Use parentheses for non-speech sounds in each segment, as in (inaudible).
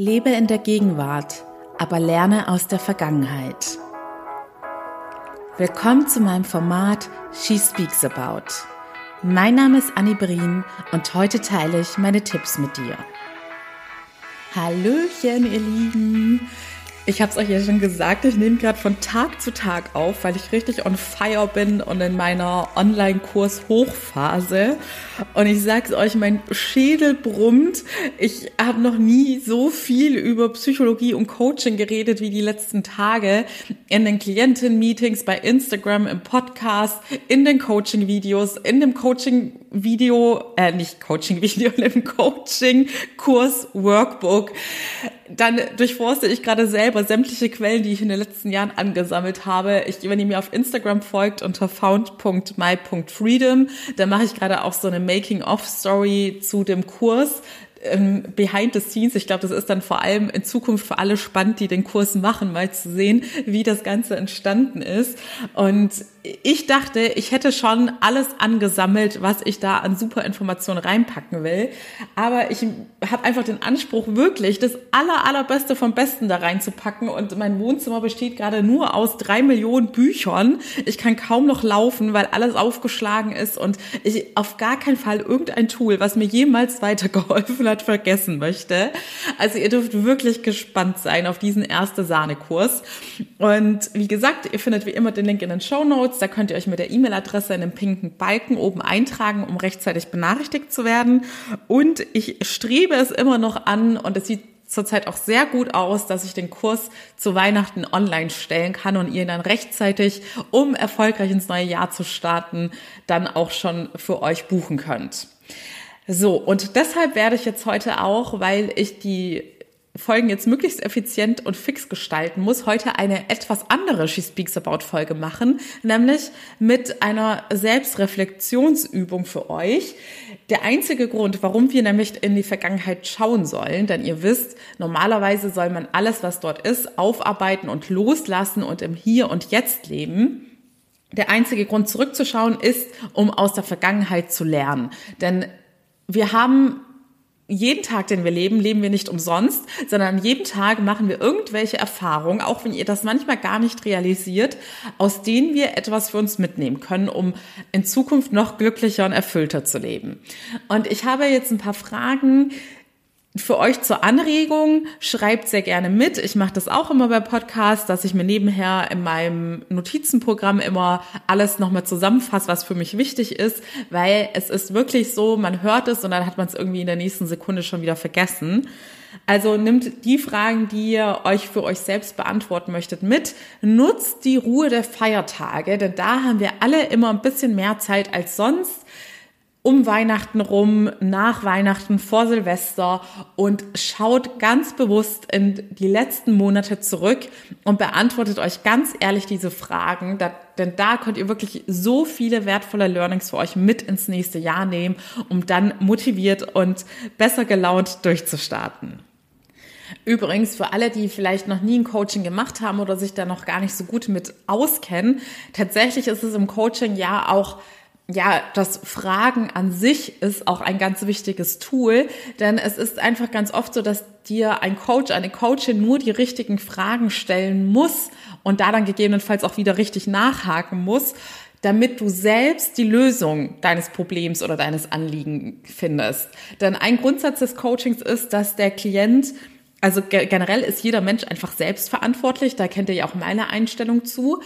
Lebe in der Gegenwart, aber lerne aus der Vergangenheit. Willkommen zu meinem Format She Speaks About. Mein Name ist Annie Brien und heute teile ich meine Tipps mit dir. Hallöchen, ihr Lieben! Ich habe es euch ja schon gesagt, ich nehme gerade von Tag zu Tag auf, weil ich richtig on fire bin und in meiner Online-Kurs-Hochphase. Und ich sag's euch, mein Schädel brummt. Ich habe noch nie so viel über Psychologie und Coaching geredet wie die letzten Tage in den Klienten-Meetings, bei Instagram, im Podcast, in den Coaching-Videos, in dem Coaching-Video, äh, nicht Coaching-Video, in (laughs) dem Coaching-Kurs-Workbook dann durchforste ich gerade selber sämtliche Quellen, die ich in den letzten Jahren angesammelt habe. Ich, wenn ihr mir auf Instagram folgt unter found.my.freedom, da mache ich gerade auch so eine Making-of-Story zu dem Kurs ähm, behind the scenes. Ich glaube, das ist dann vor allem in Zukunft für alle spannend, die den Kurs machen, mal zu sehen, wie das Ganze entstanden ist. Und ich dachte, ich hätte schon alles angesammelt, was ich da an super Informationen reinpacken will. Aber ich habe einfach den Anspruch, wirklich das aller, allerbeste vom Besten da reinzupacken. Und mein Wohnzimmer besteht gerade nur aus drei Millionen Büchern. Ich kann kaum noch laufen, weil alles aufgeschlagen ist und ich auf gar keinen Fall irgendein Tool, was mir jemals weitergeholfen hat, vergessen möchte. Also ihr dürft wirklich gespannt sein auf diesen erste Sahne-Kurs. Und wie gesagt, ihr findet wie immer den Link in den Show Notes. Da könnt ihr euch mit der E-Mail-Adresse in dem pinken Balken oben eintragen, um rechtzeitig benachrichtigt zu werden. Und ich strebe es immer noch an und es sieht zurzeit auch sehr gut aus, dass ich den Kurs zu Weihnachten online stellen kann und ihr ihn dann rechtzeitig, um erfolgreich ins neue Jahr zu starten, dann auch schon für euch buchen könnt. So, und deshalb werde ich jetzt heute auch, weil ich die Folgen jetzt möglichst effizient und fix gestalten muss, heute eine etwas andere She Speaks About Folge machen, nämlich mit einer Selbstreflexionsübung für euch. Der einzige Grund, warum wir nämlich in die Vergangenheit schauen sollen, denn ihr wisst, normalerweise soll man alles, was dort ist, aufarbeiten und loslassen und im Hier und Jetzt leben. Der einzige Grund zurückzuschauen ist, um aus der Vergangenheit zu lernen. Denn wir haben jeden Tag, den wir leben, leben wir nicht umsonst, sondern jeden Tag machen wir irgendwelche Erfahrungen, auch wenn ihr das manchmal gar nicht realisiert, aus denen wir etwas für uns mitnehmen können, um in Zukunft noch glücklicher und erfüllter zu leben. Und ich habe jetzt ein paar Fragen, für euch zur Anregung, schreibt sehr gerne mit. Ich mache das auch immer bei Podcasts, dass ich mir nebenher in meinem Notizenprogramm immer alles nochmal zusammenfasse, was für mich wichtig ist, weil es ist wirklich so, man hört es und dann hat man es irgendwie in der nächsten Sekunde schon wieder vergessen. Also nimmt die Fragen, die ihr euch für euch selbst beantworten möchtet, mit. Nutzt die Ruhe der Feiertage, denn da haben wir alle immer ein bisschen mehr Zeit als sonst um Weihnachten rum, nach Weihnachten, vor Silvester und schaut ganz bewusst in die letzten Monate zurück und beantwortet euch ganz ehrlich diese Fragen, denn da könnt ihr wirklich so viele wertvolle Learnings für euch mit ins nächste Jahr nehmen, um dann motiviert und besser gelaunt durchzustarten. Übrigens, für alle, die vielleicht noch nie ein Coaching gemacht haben oder sich da noch gar nicht so gut mit auskennen, tatsächlich ist es im Coaching ja auch ja, das Fragen an sich ist auch ein ganz wichtiges Tool, denn es ist einfach ganz oft so, dass dir ein Coach, eine Coachin nur die richtigen Fragen stellen muss und da dann gegebenenfalls auch wieder richtig nachhaken muss, damit du selbst die Lösung deines Problems oder deines Anliegen findest. Denn ein Grundsatz des Coachings ist, dass der Klient also generell ist jeder Mensch einfach selbstverantwortlich, da kennt ihr ja auch meine Einstellung zu.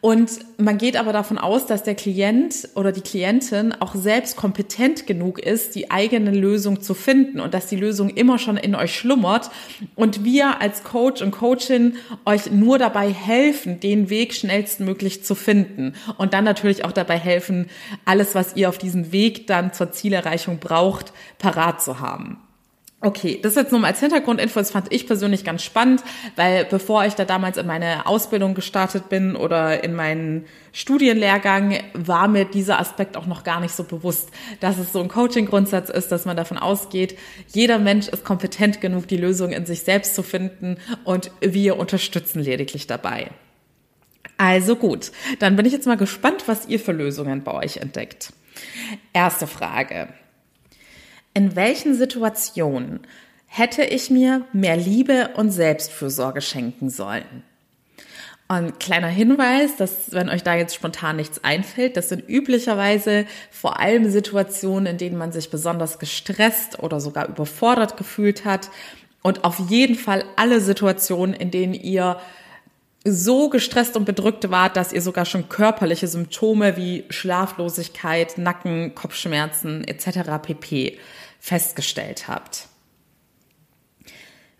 Und man geht aber davon aus, dass der Klient oder die Klientin auch selbst kompetent genug ist, die eigene Lösung zu finden und dass die Lösung immer schon in euch schlummert und wir als Coach und Coachin euch nur dabei helfen, den Weg schnellstmöglich zu finden und dann natürlich auch dabei helfen, alles, was ihr auf diesem Weg dann zur Zielerreichung braucht, parat zu haben. Okay, das jetzt nur mal als Hintergrundinfo, das fand ich persönlich ganz spannend, weil bevor ich da damals in meine Ausbildung gestartet bin oder in meinen Studienlehrgang, war mir dieser Aspekt auch noch gar nicht so bewusst, dass es so ein Coaching-Grundsatz ist, dass man davon ausgeht, jeder Mensch ist kompetent genug, die Lösung in sich selbst zu finden und wir unterstützen lediglich dabei. Also gut, dann bin ich jetzt mal gespannt, was ihr für Lösungen bei euch entdeckt. Erste Frage. In welchen Situationen hätte ich mir mehr Liebe und Selbstfürsorge schenken sollen. Und kleiner Hinweis, dass wenn euch da jetzt spontan nichts einfällt, das sind üblicherweise vor allem Situationen, in denen man sich besonders gestresst oder sogar überfordert gefühlt hat. Und auf jeden Fall alle Situationen, in denen ihr so gestresst und bedrückt wart, dass ihr sogar schon körperliche Symptome wie Schlaflosigkeit, Nacken, Kopfschmerzen etc. pp festgestellt habt.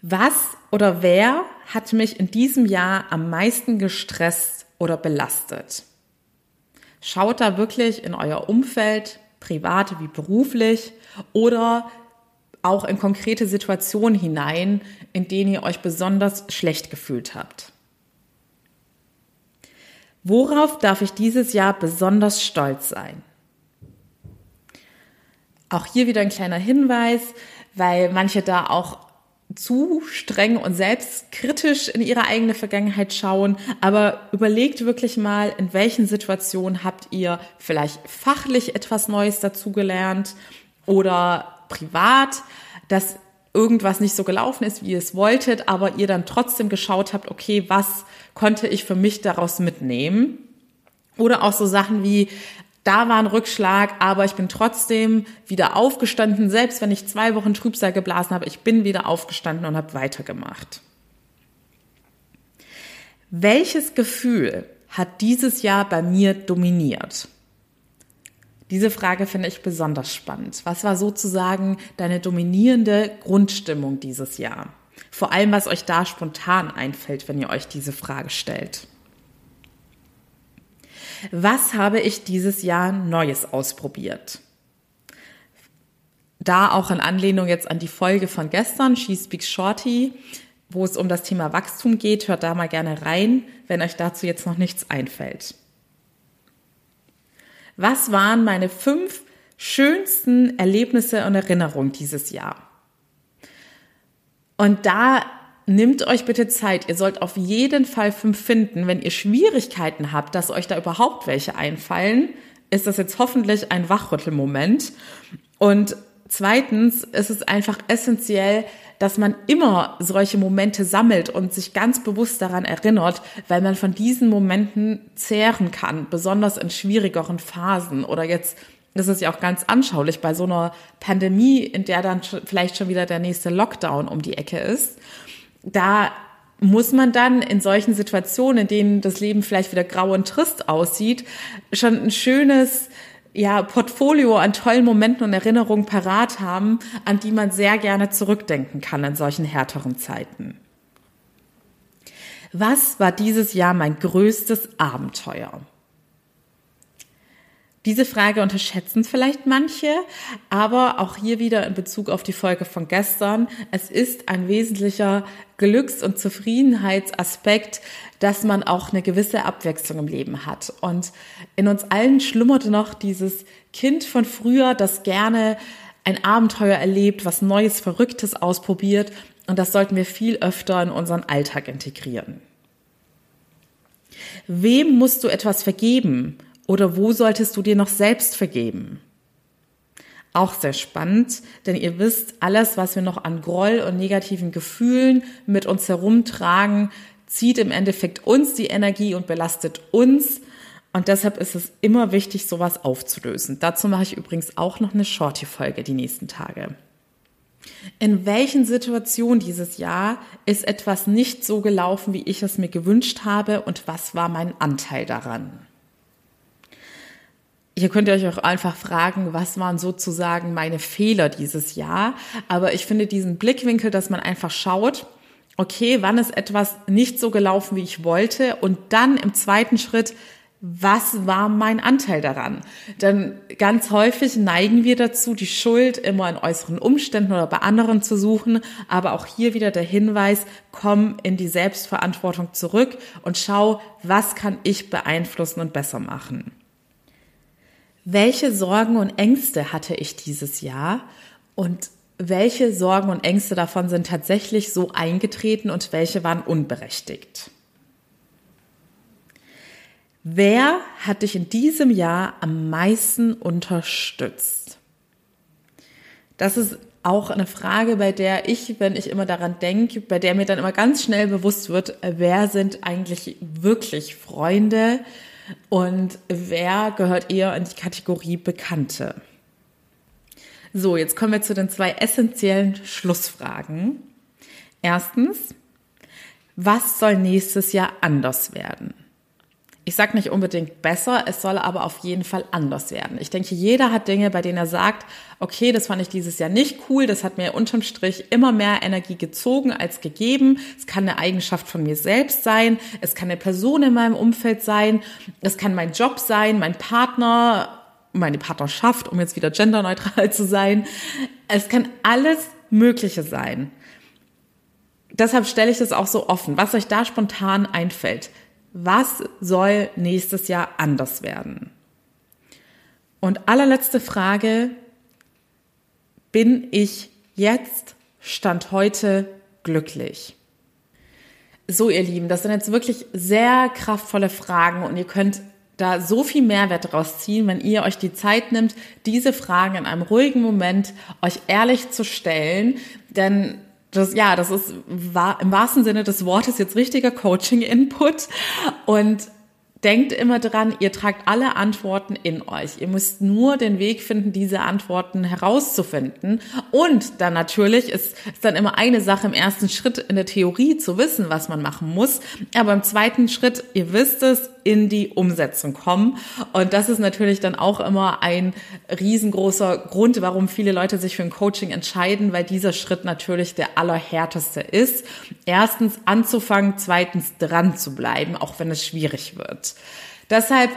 Was oder wer hat mich in diesem Jahr am meisten gestresst oder belastet? Schaut da wirklich in euer Umfeld, privat wie beruflich, oder auch in konkrete Situationen hinein, in denen ihr euch besonders schlecht gefühlt habt. Worauf darf ich dieses Jahr besonders stolz sein? Auch hier wieder ein kleiner Hinweis, weil manche da auch zu streng und selbstkritisch in ihre eigene Vergangenheit schauen, aber überlegt wirklich mal, in welchen Situationen habt ihr vielleicht fachlich etwas Neues dazugelernt oder privat, dass irgendwas nicht so gelaufen ist, wie ihr es wolltet, aber ihr dann trotzdem geschaut habt, okay, was konnte ich für mich daraus mitnehmen? Oder auch so Sachen wie, da war ein Rückschlag, aber ich bin trotzdem wieder aufgestanden, selbst wenn ich zwei Wochen Trübsal geblasen habe, ich bin wieder aufgestanden und habe weitergemacht. Welches Gefühl hat dieses Jahr bei mir dominiert? Diese Frage finde ich besonders spannend. Was war sozusagen deine dominierende Grundstimmung dieses Jahr? Vor allem, was euch da spontan einfällt, wenn ihr euch diese Frage stellt. Was habe ich dieses Jahr Neues ausprobiert? Da auch in Anlehnung jetzt an die Folge von gestern, She Speaks Shorty, wo es um das Thema Wachstum geht, hört da mal gerne rein, wenn euch dazu jetzt noch nichts einfällt. Was waren meine fünf schönsten Erlebnisse und Erinnerungen dieses Jahr? Und da Nehmt euch bitte Zeit. Ihr sollt auf jeden Fall fünf finden. Wenn ihr Schwierigkeiten habt, dass euch da überhaupt welche einfallen, ist das jetzt hoffentlich ein Wachrüttelmoment. Und zweitens ist es einfach essentiell, dass man immer solche Momente sammelt und sich ganz bewusst daran erinnert, weil man von diesen Momenten zehren kann, besonders in schwierigeren Phasen oder jetzt das ist ja auch ganz anschaulich bei so einer Pandemie, in der dann vielleicht schon wieder der nächste Lockdown um die Ecke ist da muss man dann in solchen Situationen, in denen das Leben vielleicht wieder grau und trist aussieht, schon ein schönes ja, Portfolio an tollen Momenten und Erinnerungen parat haben, an die man sehr gerne zurückdenken kann in solchen härteren Zeiten. Was war dieses Jahr mein größtes Abenteuer? Diese Frage unterschätzen vielleicht manche, aber auch hier wieder in Bezug auf die Folge von gestern. Es ist ein wesentlicher Glücks- und Zufriedenheitsaspekt, dass man auch eine gewisse Abwechslung im Leben hat. Und in uns allen schlummerte noch dieses Kind von früher, das gerne ein Abenteuer erlebt, was Neues, Verrücktes ausprobiert. Und das sollten wir viel öfter in unseren Alltag integrieren. Wem musst du etwas vergeben? Oder wo solltest du dir noch selbst vergeben? Auch sehr spannend, denn ihr wisst, alles, was wir noch an Groll und negativen Gefühlen mit uns herumtragen, zieht im Endeffekt uns die Energie und belastet uns. Und deshalb ist es immer wichtig, sowas aufzulösen. Dazu mache ich übrigens auch noch eine Shorty-Folge die nächsten Tage. In welchen Situationen dieses Jahr ist etwas nicht so gelaufen, wie ich es mir gewünscht habe und was war mein Anteil daran? Hier könnt ihr euch auch einfach fragen, was waren sozusagen meine Fehler dieses Jahr. Aber ich finde diesen Blickwinkel, dass man einfach schaut, okay, wann ist etwas nicht so gelaufen, wie ich wollte? Und dann im zweiten Schritt, was war mein Anteil daran? Denn ganz häufig neigen wir dazu, die Schuld immer in äußeren Umständen oder bei anderen zu suchen. Aber auch hier wieder der Hinweis, komm in die Selbstverantwortung zurück und schau, was kann ich beeinflussen und besser machen. Welche Sorgen und Ängste hatte ich dieses Jahr und welche Sorgen und Ängste davon sind tatsächlich so eingetreten und welche waren unberechtigt? Wer hat dich in diesem Jahr am meisten unterstützt? Das ist auch eine Frage, bei der ich, wenn ich immer daran denke, bei der mir dann immer ganz schnell bewusst wird, wer sind eigentlich wirklich Freunde und wer gehört eher in die Kategorie Bekannte. So, jetzt kommen wir zu den zwei essentiellen Schlussfragen. Erstens, was soll nächstes Jahr anders werden? Ich sage nicht unbedingt besser, es soll aber auf jeden Fall anders werden. Ich denke, jeder hat Dinge, bei denen er sagt, okay, das fand ich dieses Jahr nicht cool, das hat mir unterm Strich immer mehr Energie gezogen als gegeben. Es kann eine Eigenschaft von mir selbst sein, es kann eine Person in meinem Umfeld sein, es kann mein Job sein, mein Partner, meine Partnerschaft, um jetzt wieder genderneutral zu sein. Es kann alles Mögliche sein. Deshalb stelle ich das auch so offen, was euch da spontan einfällt was soll nächstes Jahr anders werden? Und allerletzte Frage, bin ich jetzt, Stand heute, glücklich? So, ihr Lieben, das sind jetzt wirklich sehr kraftvolle Fragen und ihr könnt da so viel Mehrwert daraus ziehen, wenn ihr euch die Zeit nimmt, diese Fragen in einem ruhigen Moment euch ehrlich zu stellen. Denn das, ja, das ist im wahrsten Sinne des Wortes jetzt richtiger Coaching-Input. Und denkt immer dran, ihr tragt alle Antworten in euch. Ihr müsst nur den Weg finden, diese Antworten herauszufinden. Und dann natürlich ist, ist dann immer eine Sache im ersten Schritt in der Theorie zu wissen, was man machen muss. Aber im zweiten Schritt, ihr wisst es, in die Umsetzung kommen. Und das ist natürlich dann auch immer ein riesengroßer Grund, warum viele Leute sich für ein Coaching entscheiden, weil dieser Schritt natürlich der allerhärteste ist. Erstens anzufangen, zweitens dran zu bleiben, auch wenn es schwierig wird. Deshalb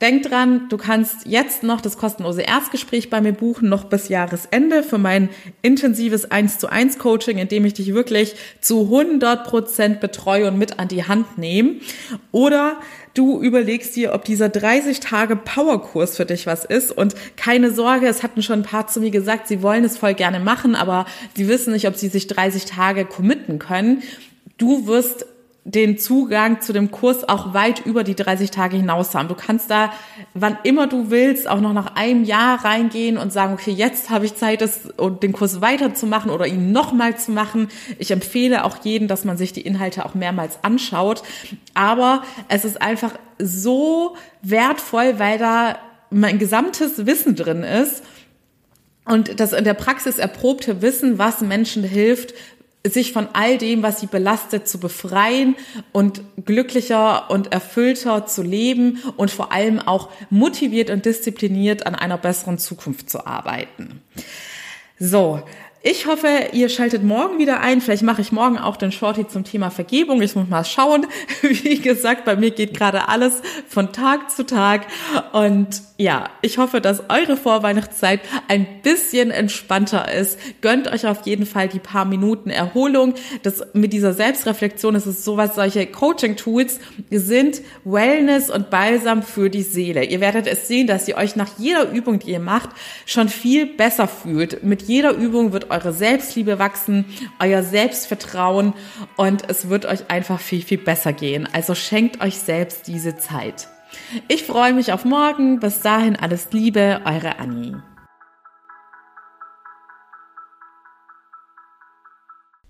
Denk dran, du kannst jetzt noch das kostenlose Erstgespräch bei mir buchen, noch bis Jahresende für mein intensives 1 zu 1 Coaching, in dem ich dich wirklich zu 100 Prozent betreue und mit an die Hand nehme. Oder du überlegst dir, ob dieser 30 Tage Powerkurs für dich was ist und keine Sorge, es hatten schon ein paar zu mir gesagt, sie wollen es voll gerne machen, aber sie wissen nicht, ob sie sich 30 Tage committen können. Du wirst den Zugang zu dem Kurs auch weit über die 30 Tage hinaus haben. Du kannst da, wann immer du willst, auch noch nach einem Jahr reingehen und sagen, okay, jetzt habe ich Zeit, das, den Kurs weiterzumachen oder ihn nochmal zu machen. Ich empfehle auch jeden, dass man sich die Inhalte auch mehrmals anschaut. Aber es ist einfach so wertvoll, weil da mein gesamtes Wissen drin ist. Und das in der Praxis erprobte Wissen, was Menschen hilft, sich von all dem, was sie belastet, zu befreien und glücklicher und erfüllter zu leben und vor allem auch motiviert und diszipliniert an einer besseren Zukunft zu arbeiten. So, ich hoffe, ihr schaltet morgen wieder ein. Vielleicht mache ich morgen auch den Shorty zum Thema Vergebung. Ich muss mal schauen. (laughs) Wie gesagt, bei mir geht gerade alles von Tag zu Tag. Und ja, ich hoffe, dass eure Vorweihnachtszeit ein bisschen entspannter ist. Gönnt euch auf jeden Fall die paar Minuten Erholung. Das mit dieser Selbstreflexion, ist sowas, solche Coaching-Tools sind Wellness und Balsam für die Seele. Ihr werdet es sehen, dass ihr euch nach jeder Übung, die ihr macht, schon viel besser fühlt. Mit jeder Übung eure Selbstliebe wachsen, euer Selbstvertrauen und es wird euch einfach viel, viel besser gehen. Also schenkt euch selbst diese Zeit. Ich freue mich auf morgen. Bis dahin alles Liebe, eure Annie.